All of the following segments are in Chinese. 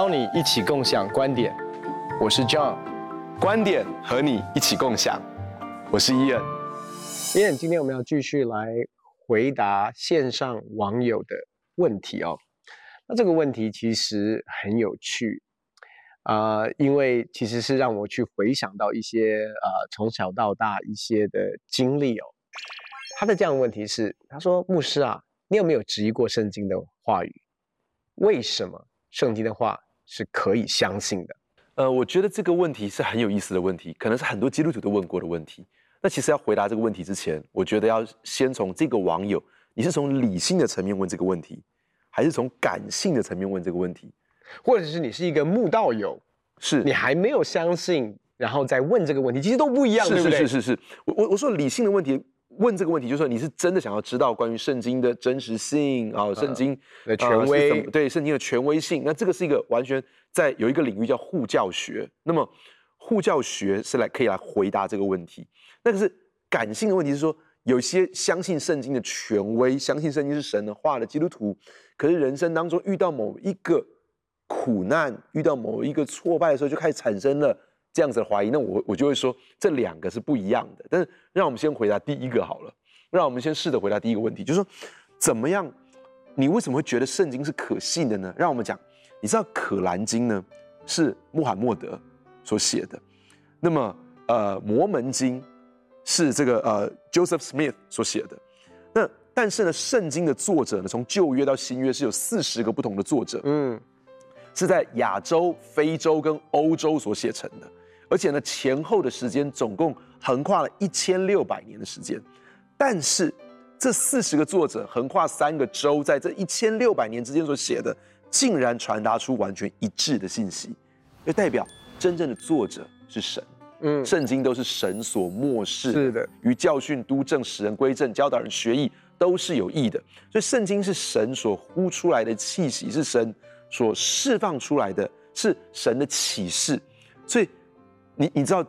邀你一起共享观点，我是 John，观点和你一起共享，我是 Ian。Ian，今天我们要继续来回答线上网友的问题哦。那这个问题其实很有趣啊、因为其实是让我去回想到一些呃从小到大一些的经历哦。他的这样的问题是，他说：“牧师啊，你有没有质疑过圣经的话语？为什么？”圣经的话是可以相信的。呃，我觉得这个问题是很有意思的问题，可能是很多基督徒都问过的问题。那其实要回答这个问题之前，我觉得要先从这个网友，你是从理性的层面问这个问题，还是从感性的层面问这个问题？或者是你是一个慕道友，是你还没有相信，然后再问这个问题，其实都不一样，对不对？是是是是，我我我说理性的问题。问这个问题，就是说你是真的想要知道关于圣经的真实性啊，圣经的权威，对圣经的权威性。那这个是一个完全在有一个领域叫护教学。那么护教学是来可以来回答这个问题。那个是感性的问题，是说有些相信圣经的权威，相信圣经是神的话的基督徒，可是人生当中遇到某一个苦难，遇到某一个挫败的时候，就开始产生了。这样子的怀疑，那我我就会说这两个是不一样的。但是让我们先回答第一个好了，让我们先试着回答第一个问题，就是说怎么样？你为什么会觉得圣经是可信的呢？让我们讲，你知道《可兰经》呢是穆罕默德所写的，那么呃《摩门经》是这个呃 Joseph Smith 所写的。那但是呢，圣经的作者呢，从旧约到新约是有四十个不同的作者，嗯，是在亚洲、非洲跟欧洲所写成的。而且呢，前后的时间总共横跨了一千六百年的时间，但是这四十个作者横跨三个州，在这一千六百年之间所写的，竟然传达出完全一致的信息，就代表真正的作者是神。嗯，圣经都是神所默示，是的，于教训、督正、使人归正、教导人学义，都是有益的。所以，圣经是神所呼出来的气息，是神所释放出来的，是神的启示。所以。你你知道，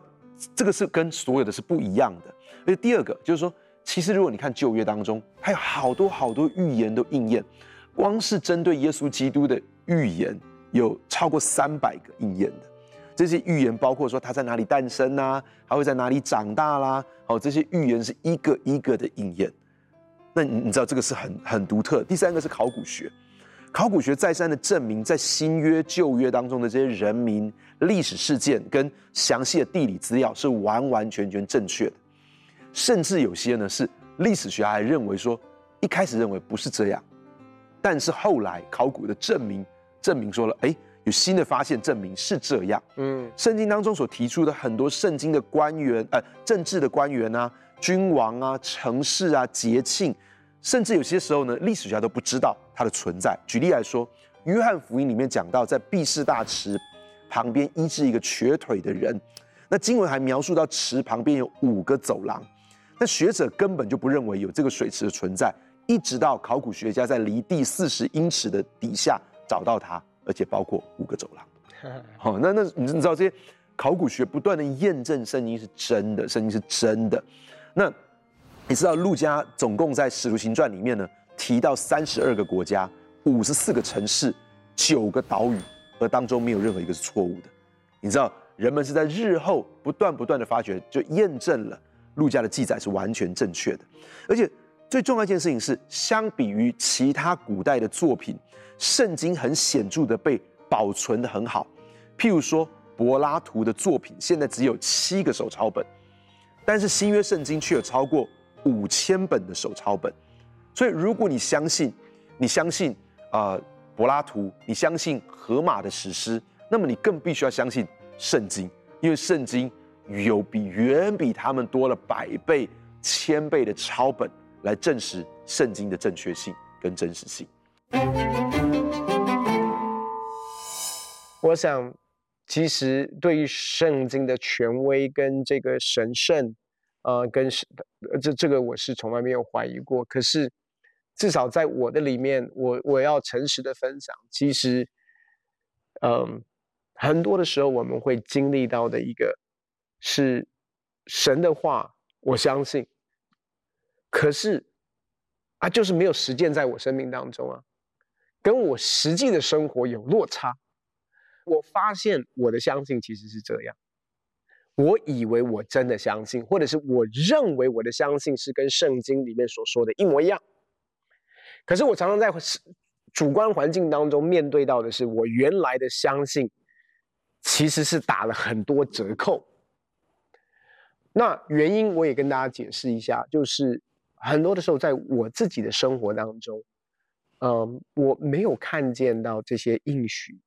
这个是跟所有的是不一样的。而且第二个就是说，其实如果你看旧约当中，还有好多好多预言都应验，光是针对耶稣基督的预言有超过三百个应验的。这些预言包括说他在哪里诞生啊，还会在哪里长大啦，好，这些预言是一个一个的应验。那你你知道这个是很很独特。第三个是考古学。考古学再三的证明，在新约、旧约当中的这些人民、历史事件跟详细的地理资料是完完全全正确的，甚至有些呢是历史学家还认为说，一开始认为不是这样，但是后来考古的证明证明说了，哎，有新的发现证明是这样。嗯，圣经当中所提出的很多圣经的官员，呃，政治的官员啊、君王啊、城市啊、节庆。甚至有些时候呢，历史学家都不知道它的存在。举例来说，《约翰福音》里面讲到，在毕士大池旁边医治一个瘸腿的人，那经文还描述到池旁边有五个走廊。那学者根本就不认为有这个水池的存在，一直到考古学家在离地四十英尺的底下找到它，而且包括五个走廊。好，那那你知道这些考古学不断的验证圣经是真的，圣经是真的。那。你知道陆家总共在《使徒行传》里面呢，提到三十二个国家、五十四个城市、九个岛屿，而当中没有任何一个是错误的。你知道，人们是在日后不断不断的发掘，就验证了陆家的记载是完全正确的。而且最重要一件事情是，相比于其他古代的作品，圣经很显著的被保存得很好。譬如说，柏拉图的作品现在只有七个手抄本，但是新约圣经却有超过。五千本的手抄本，所以如果你相信，你相信啊、呃、柏拉图，你相信荷马的史诗，那么你更必须要相信圣经，因为圣经有比远比他们多了百倍、千倍的抄本来证实圣经的正确性跟真实性。我想，其实对于圣经的权威跟这个神圣。呃，跟是这这个我是从来没有怀疑过。可是，至少在我的里面，我我要诚实的分享，其实，嗯、很多的时候我们会经历到的一个，是神的话，我相信，可是啊，就是没有实践在我生命当中啊，跟我实际的生活有落差。我发现我的相信其实是这样，我以为我真的相信，或者是我认为我的相信是跟圣经里面所说的一模一样。可是我常常在主观环境当中面对到的是，我原来的相信其实是打了很多折扣。那原因我也跟大家解释一下，就是很多的时候在我自己的生活当中，嗯，我没有看见到这些应许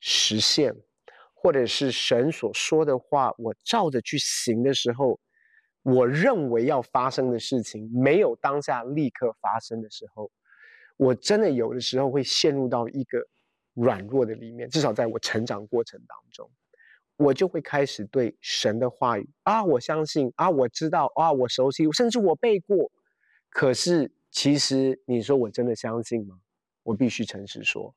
实现，或者是神所说的话，我照着去行的时候，我认为要发生的事情没有当下立刻发生的时候。我真的有的时候会陷入到一个软弱的里面，至少在我成长过程当中，我就会开始对神的话语啊，我相信啊，我知道啊，我熟悉，甚至我背过。可是其实你说我真的相信吗？我必须诚实说，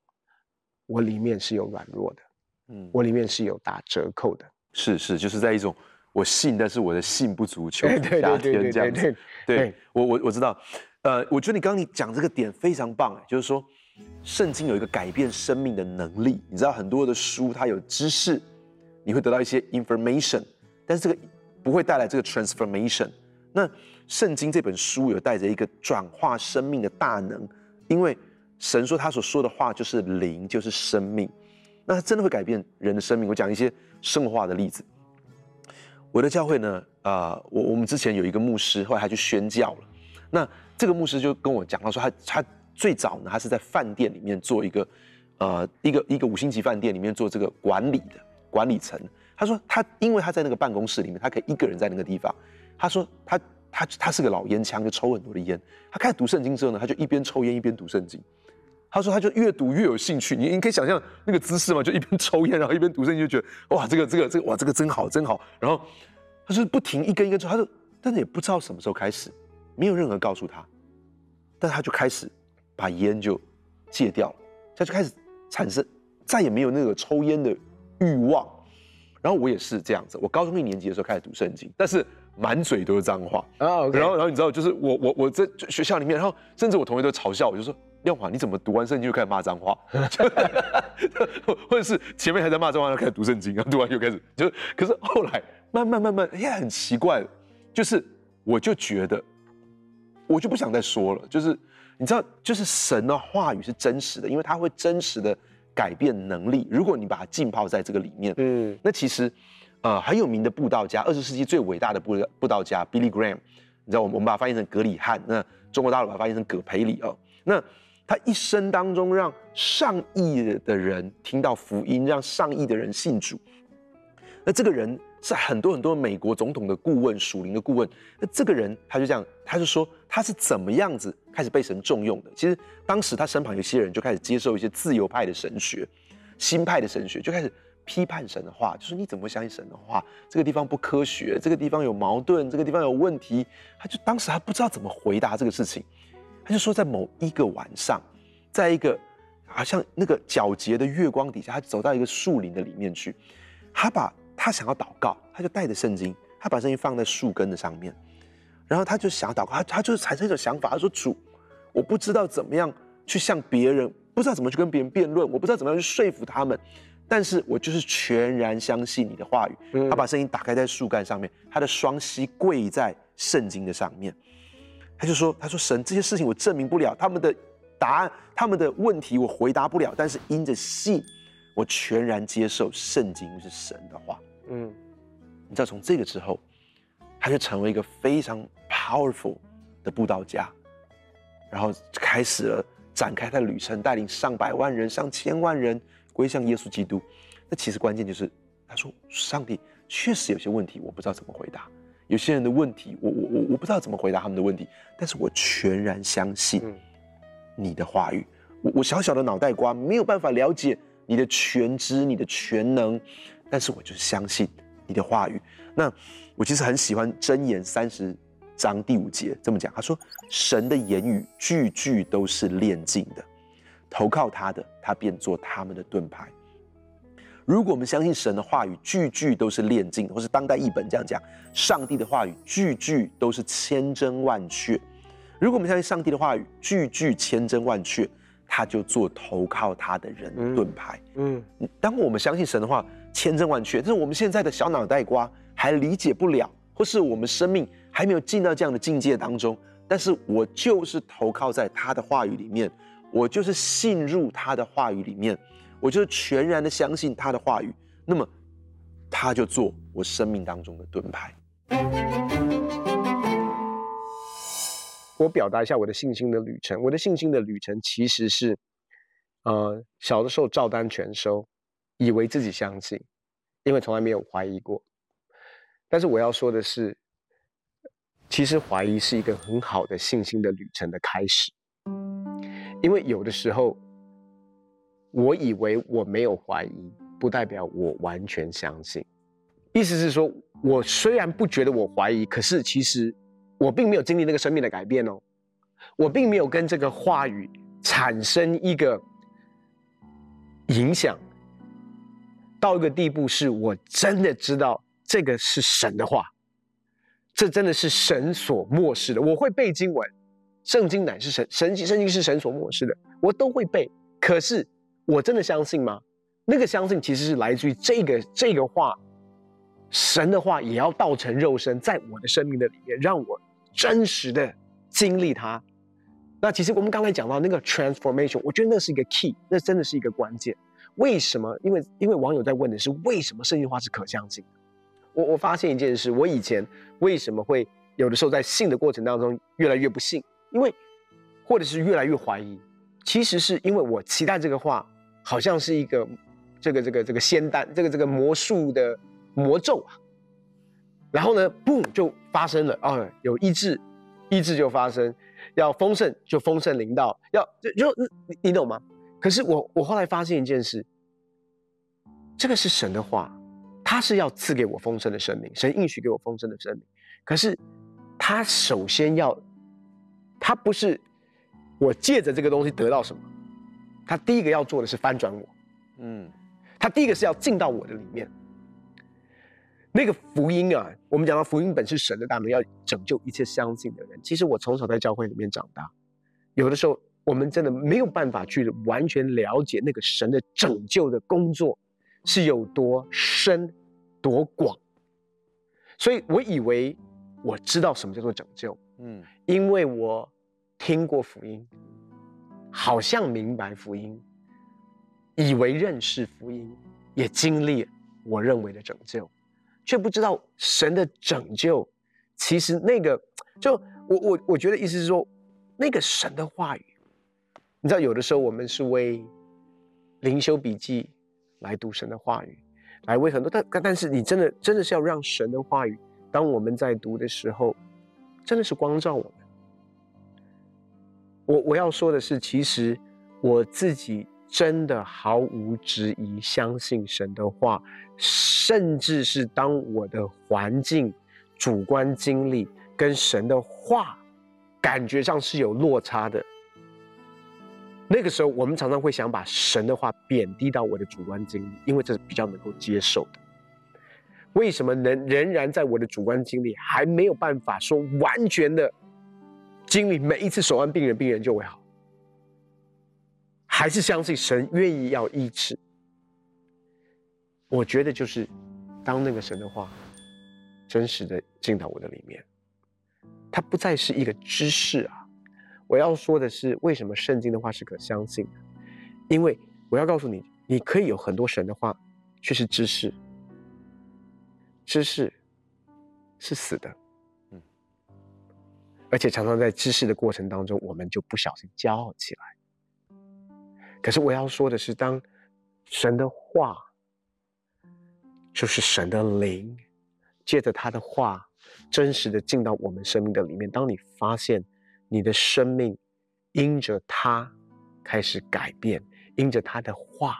我里面是有软弱的，嗯，我里面是有打折扣的。是是，就是在一种我信，但是我的信不足，求加添这样子。对我我我知道。呃，我觉得你刚刚你讲这个点非常棒哎，就是说，圣经有一个改变生命的能力。你知道很多的书它有知识，你会得到一些 information，但是这个不会带来这个 transformation。那圣经这本书有带着一个转化生命的大能，因为神说他所说的话就是灵，就是生命，那它真的会改变人的生命。我讲一些生活化的例子。我的教会呢，啊、我我们之前有一个牧师，后来他去宣教了，那。这个牧师就跟我讲到说他，他他最早呢，他是在饭店里面做一个，呃，一个一个五星级饭店里面做这个管理的管理层。他说他因为他在那个办公室里面，他可以一个人在那个地方。他说他他他是个老烟枪，就抽很多的烟。他开始读圣经之后呢，他就一边抽烟一边读圣经。他说他就越读越有兴趣。你你可以想象那个姿势嘛，就一边抽烟然后一边读圣经，就觉得哇，这个这个这个哇，这个真好真好。然后他说不停一根一根抽，他说但是也不知道什么时候开始。没有任何告诉他，但他就开始把烟就戒掉了，他就开始产生再也没有那个抽烟的欲望。然后我也是这样子，我高中一年级的时候开始读圣经，但是满嘴都是脏话啊。然后然后你知道，就是我我我在学校里面，然后甚至我同学都嘲笑我，就说亮华你怎么读完圣经就开始骂脏话？或者是前面还在骂脏话，就开始读圣经，然后读完又开始就，可是后来慢慢慢慢，哎，很奇怪，就是我就觉得。我就不想再说了，就是你知道，就是神的话语是真实的，因为它会真实的改变能力。如果你把它浸泡在这个里面，嗯，那其实，呃，很有名的布道家，二十世纪最伟大的布布道家 Billy Graham，你知道，我们我们把它翻译成格里汉，那中国大陆把它翻译成葛培理哦。那他一生当中让上亿的人听到福音，让上亿的人信主。那这个人是很多很多美国总统的顾问，属灵的顾问。那这个人他就这样，他就说他是怎么样子开始被神重用的。其实当时他身旁有些人就开始接受一些自由派的神学、新派的神学，就开始批判神的话，就说你怎么会相信神的话？这个地方不科学，这个地方有矛盾，这个地方有问题。他就当时还不知道怎么回答这个事情，他就说在某一个晚上，在一个好像那个皎洁的月光底下，他走到一个树林的里面去，他把。他想要祷告，他就带着圣经，他把圣经放在树根的上面，然后他就想要祷告，他他就产生一种想法，他说：“主，我不知道怎么样去向别人，不知道怎么去跟别人辩论，我不知道怎么样去说服他们，但是我就是全然相信你的话语。嗯”他把圣经打开在树干上面，他的双膝跪在圣经的上面，他就说：“他说神，这些事情我证明不了，他们的答案，他们的问题我回答不了，但是因着信，我全然接受圣经是神的话。”嗯，你知道从这个之后，他就成为一个非常 powerful 的布道家，然后开始了展开他的旅程，带领上百万人、上千万人归向耶稣基督。那其实关键就是，他说：“上帝确实有些问题，我不知道怎么回答；有些人的问题，我我我我不知道怎么回答他们的问题。但是我全然相信你的话语。我我小小的脑袋瓜没有办法了解你的全知、你的全能。”但是我就是相信你的话语。那我其实很喜欢箴言三十章第五节这么讲，他说：“神的言语句句都是炼净的，投靠他的，他便做他们的盾牌。”如果我们相信神的话语句句都是炼净，或是当代译本这样讲，上帝的话语句句都是千真万确。如果我们相信上帝的话语句句千真万确，他就做投靠他的人盾牌。嗯，当我们相信神的话，千真万确，但是我们现在的小脑袋瓜还理解不了，或是我们生命还没有进到这样的境界当中。但是我就是投靠在他的话语里面，我就是信入他的话语里面，我就全然的相信他的话语。那么，他就做我生命当中的盾牌。我表达一下我的信心的旅程。我的信心的旅程其实是，呃，小的时候照单全收，以为自己相信，因为从来没有怀疑过。但是我要说的是，其实怀疑是一个很好的信心的旅程的开始，因为有的时候，我以为我没有怀疑，不代表我完全相信。意思是说，我虽然不觉得我怀疑，可是其实。我并没有经历那个生命的改变哦，我并没有跟这个话语产生一个影响，到一个地步，是我真的知道这个是神的话，这真的是神所默示的。我会背经文，圣经乃是神神圣经是神所默示的，我都会背。可是我真的相信吗？那个相信其实是来自于这个这个话，神的话也要道成肉身在我的生命的里面，让我。真实的经历它，那其实我们刚才讲到那个 transformation，我觉得那是一个 key，那真的是一个关键。为什么？因为因为网友在问的是为什么圣经话是可相信的。我我发现一件事，我以前为什么会有的时候在信的过程当中越来越不信，因为或者是越来越怀疑，其实是因为我期待这个话好像是一个这个这个这个仙丹，这个这个魔术的魔咒啊。然后呢嘣就发生了啊、有医治，医治就发生；要丰盛就丰盛临到；要就就你你懂吗？可是我我后来发现一件事，这个是神的话，他是要赐给我丰盛的生命，神应许给我丰盛的生命。可是他首先要，他不是我借着这个东西得到什么，他第一个要做的是翻转我，嗯，他第一个是要进到我的里面。那个福音啊，我们讲到福音本是神的大门，要拯救一切相信的人。其实我从小在教会里面长大，有的时候我们真的没有办法去完全了解那个神的拯救的工作是有多深、多广。所以我以为我知道什么叫做拯救，嗯，因为我听过福音，好像明白福音，以为认识福音，也经历我认为的拯救。却不知道神的拯救，其实那个就我我我觉得意思是说，那个神的话语，你知道有的时候我们是为灵修笔记来读神的话语，来为很多，但但是你真的真的是要让神的话语，当我们在读的时候，真的是光照我们。我我要说的是，其实我自己。真的毫无质疑，相信神的话，甚至是当我的环境、主观经历跟神的话感觉上是有落差的，那个时候我们常常会想把神的话贬低到我的主观经历，因为这是比较能够接受的。为什么能仍然在我的主观经历还没有办法说完全的经历每一次手按病人，病人就会好？还是相信神愿意要医治，我觉得就是当那个神的话真实的进到我的里面，它不再是一个知识啊。我要说的是，为什么圣经的话是可相信的？因为我要告诉你，你可以有很多神的话，却是知识，知识是死的，而且常常在知识的过程当中，我们就不小心骄傲起来。可是我要说的是，当神的话，就是神的灵，借着他的话，真实的进到我们生命的里面。当你发现你的生命因着他开始改变，因着他的话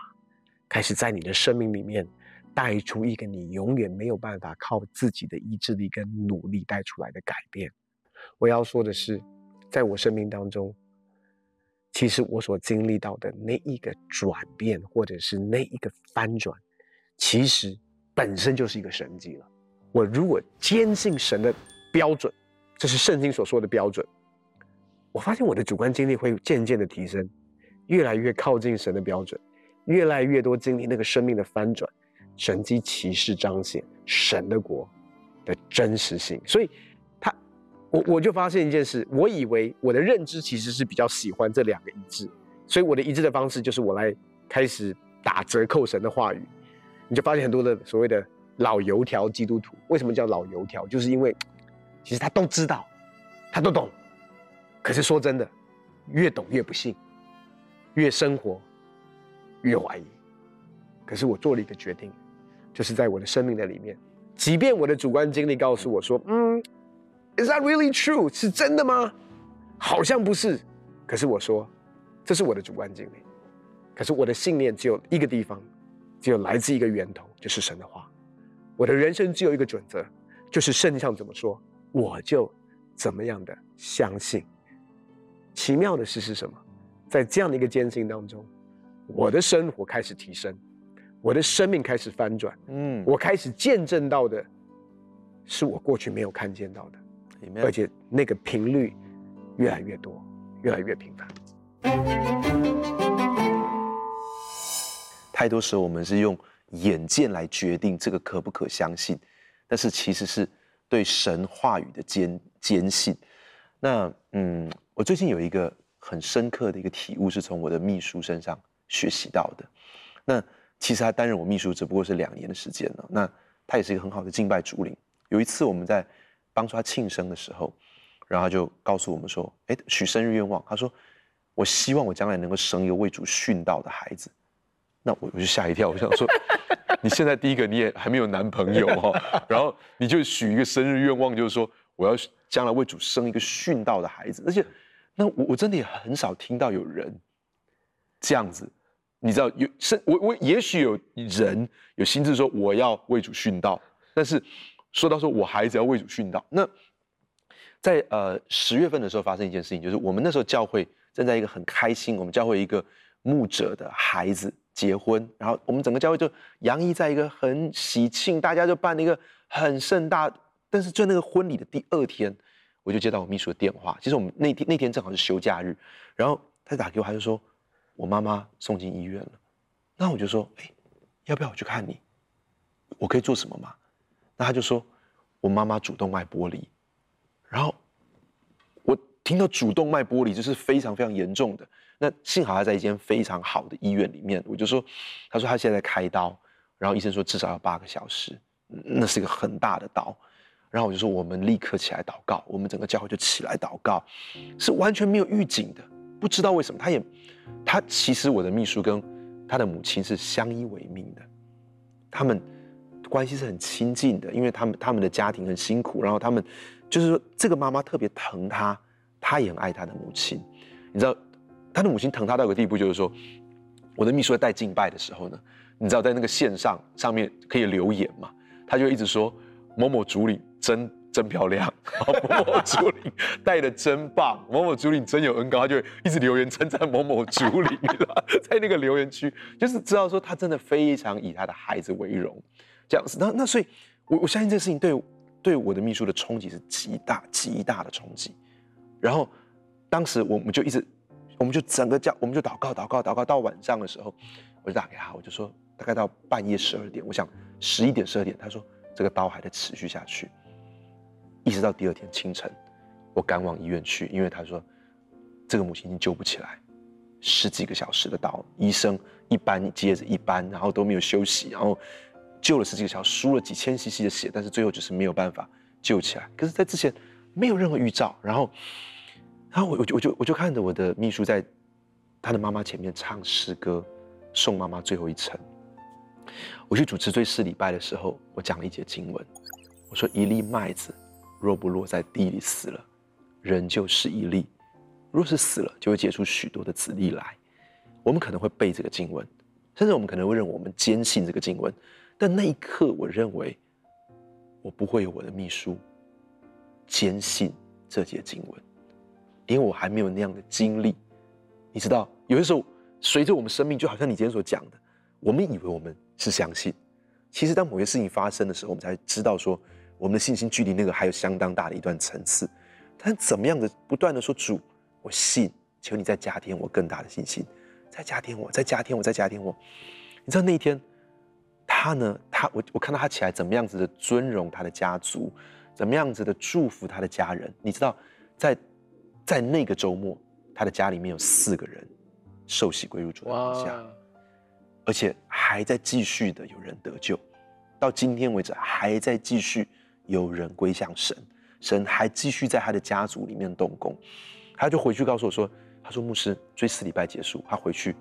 开始在你的生命里面带出一个你永远没有办法靠自己的意志力跟努力带出来的改变。我要说的是，在我生命当中。其实我所经历到的那一个转变，或者是那一个翻转，其实本身就是一个神迹了。我如果坚信神的标准，这是圣经所说的标准，我发现我的主观经历会渐渐的提升，越来越靠近神的标准，越来越多经历那个生命的翻转，神迹奇事彰显神的国的真实性。所以，我我就发现一件事，我以为我的认知其实是比较喜欢这两个一致，所以我的一致的方式就是我来开始打折扣神的话语。你就发现很多的所谓的老油条基督徒，为什么叫老油条？就是因为其实他都知道，他都懂，可是说真的，越懂越不信，越生活越怀疑。可是我做了一个决定，就是在我的生命的里面，即便我的主观经历告诉我说，嗯，Is that really true？是真的吗？好像不是。可是我说，这是我的主观经历。可是我的信念只有一个地方。只有来自一个源头，就是神的话。我的人生只有一个准则，就是圣上怎么说，我就怎么样的相信。奇妙的事是什么？在这样的一个艰辛当中，我的生活开始提升，我的生命开始翻转。嗯，我开始见证到的，是我过去没有看见到的，而且那个频率越来越多，越来越频繁。太多时候，我们是用眼见来决定这个可不可相信，但是其实是对神话语的坚坚信。那嗯，我最近有一个很深刻的一个体悟，是从我的秘书身上学习到的。那其实他担任我秘书只不过是两年的时间了。那他也是一个很好的敬拜主领。有一次我们在当初他庆生的时候，然后他就告诉我们说：“哎，许生日愿望。”他说：“我希望我将来能够生一个为主殉道的孩子。”那我我就吓一跳，我想说，你现在第一个你也还没有男朋友哈，然后你就许一个生日愿望，就是说我要将来为主生一个殉道的孩子，而且，那我我真的也很少听到有人这样子，你知道有生我我也许有人有心智说我要为主殉道，但是说到说我孩子要为主殉道，那在呃十月份的时候发生一件事情，就是我们那时候教会正在一个很开心，我们教会一个牧者的孩子。结婚，然后我们整个教会就洋溢在一个很喜庆，大家就办了一个很盛大。但是就那个婚礼的第二天，我就接到我秘书的电话。其实我们那天那天正好是休假日，然后他就打给我，他就说我妈妈送进医院了。那我就说，哎，要不要我去看你？我可以做什么吗？那他就说我妈妈主动脉剥离，然后我听到主动脉剥离就是非常非常严重的。那幸好他在一间非常好的医院里面，我就说，他说他现在开刀，然后医生说至少要八个小时，那是一个很大的刀，然后我就说我们立刻起来祷告，我们整个教会就起来祷告，是完全没有预警的，不知道为什么，他也，他其实我的秘书跟他的母亲是相依为命的，他们关系是很亲近的，因为他们他们的家庭很辛苦，然后他们就是说这个妈妈特别疼他，他也很爱他的母亲，你知道。他的母亲疼他到一个地步，就是说，我的秘书在带敬拜的时候呢，你知道在那个线上上面可以留言嘛？他就一直说某某主领真真漂亮，某某主领带的真棒，某某主领真有恩膏，他就一直留言称赞某某主领，在那个留言区，就是知道说他真的非常以他的孩子为荣，这样子。那那所以，我我相信这个事情对对我的秘书的冲击是极大极大的冲击。然后当时我们就一直。我们就整个叫，我们就祷告祷告祷告，到晚上的时候，我就打给他，我就说大概到半夜十二点，我想十一点十二点，他说这个刀还在持续下去，一直到第二天清晨，我赶往医院去，因为他说这个母亲已经救不起来，十几个小时的刀，医生一班接着一班，然后都没有休息，然后救了十几个小时，输了几千 CC 的血，但是最后就是没有办法救起来。可是，在之前没有任何预兆，然后。然后我我就我就我就看着我的秘书在他的妈妈前面唱诗歌，送妈妈最后一程。我去主持追思礼拜的时候，我讲了一节经文，我说一粒麦子若不落在地里死了，仍旧是一粒；若是死了，就会结出许多的子粒来。我们可能会背这个经文，甚至我们可能会认为我们坚信这个经文，但那一刻，我认为我不会有我的秘书坚信这节经文。因为我还没有那样的经历，你知道，有的时候随着我们生命，就好像你今天所讲的，我们以为我们是相信，其实当某些事情发生的时候，我们才知道说，我们的信心距离那个还有相当大的一段层次。但怎么样的不断的说主，我信，求你再加添我更大的信心，再加添我，再加添我，再加添我。你知道那一天，他呢，他我我看到他起来怎么样子的尊荣他的家族，怎么样子的祝福他的家人。你知道，在在那个周末，他的家里面有四个人受洗归入主的名下，而且还在继续的有人得救，到今天为止还在继续有人归向神，神还继续在他的家族里面动工。他就回去告诉我说：“他说牧师，追思礼拜结束，他回去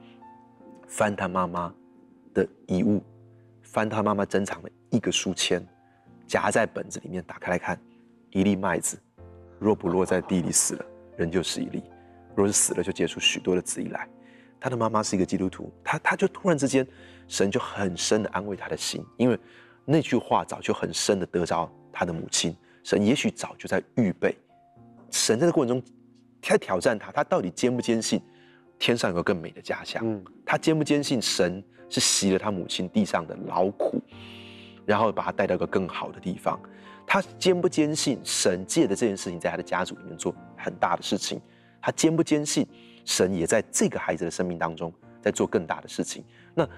翻他妈妈的遗物，翻他妈妈珍藏的一个书签，夹在本子里面，打开来看，一粒麦子，若不落在地里死了，人就是一粒；若是死了，就结出许多的子粒来。他的妈妈是一个基督徒，他他就突然之间，神就很深的安慰他的心，因为那句话早就很深的得着他的母亲，神也许早就在预备，神在这个过程中。”在挑战他，他到底坚不坚信天上有个更美的家乡？嗯，他坚不坚信神是习了他母亲地上的劳苦，然后把他带到一个更好的地方？他坚不坚信神借的这件事情在他的家族里面做很大的事情？他坚不坚信神也在这个孩子的生命当中在做更大的事情？那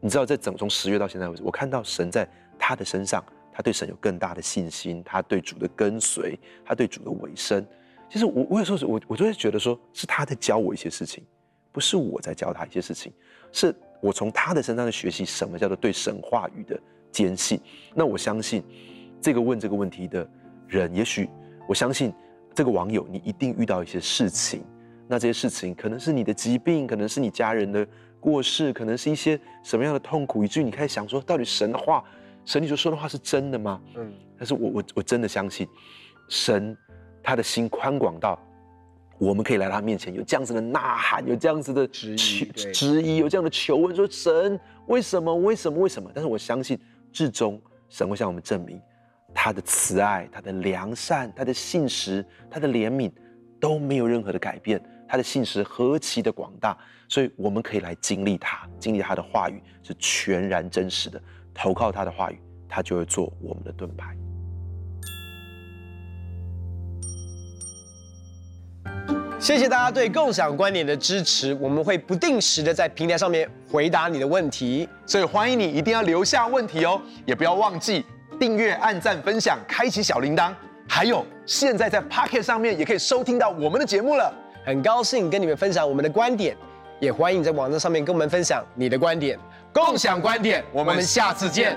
你知道，在整从十月到现在为止，我看到神在他的身上，他对神有更大的信心，他对主的跟随，他对主的委身。其实我我有时候我我就会觉得说，是他在教我一些事情，不是我在教他一些事情，是我从他的身上去学习什么叫做对神话语的坚信。那我相信，这个问这个问题的人，也许我相信这个网友，你一定遇到一些事情。那这些事情可能是你的疾病，可能是你家人的过世，可能是一些什么样的痛苦，以至于你开始想说，到底神的话，神你所说的话是真的吗？嗯。但是我我我真的相信神。他的心宽广到，我们可以来他面前，有这样子的呐喊，有这样子的质疑，质疑，有这样的求问，说神为什么？为什么？为什么？但是我相信，至终神会向我们证明，他的慈爱、他的良善、他的信实、他的怜悯都没有任何的改变，他的信实何其的广大，所以我们可以来经历他，经历他的话语是全然真实的，投靠他的话语，他就会做我们的盾牌。谢谢大家对共享观点的支持，我们会不定时的在平台上面回答你的问题，所以欢迎你一定要留下问题哦，也不要忘记订阅、按赞、分享、开启小铃铛，还有现在在 Pocket 上面也可以收听到我们的节目了。很高兴跟你们分享我们的观点，也欢迎在网站上面跟我们分享你的观点，共享观点，我们下次见。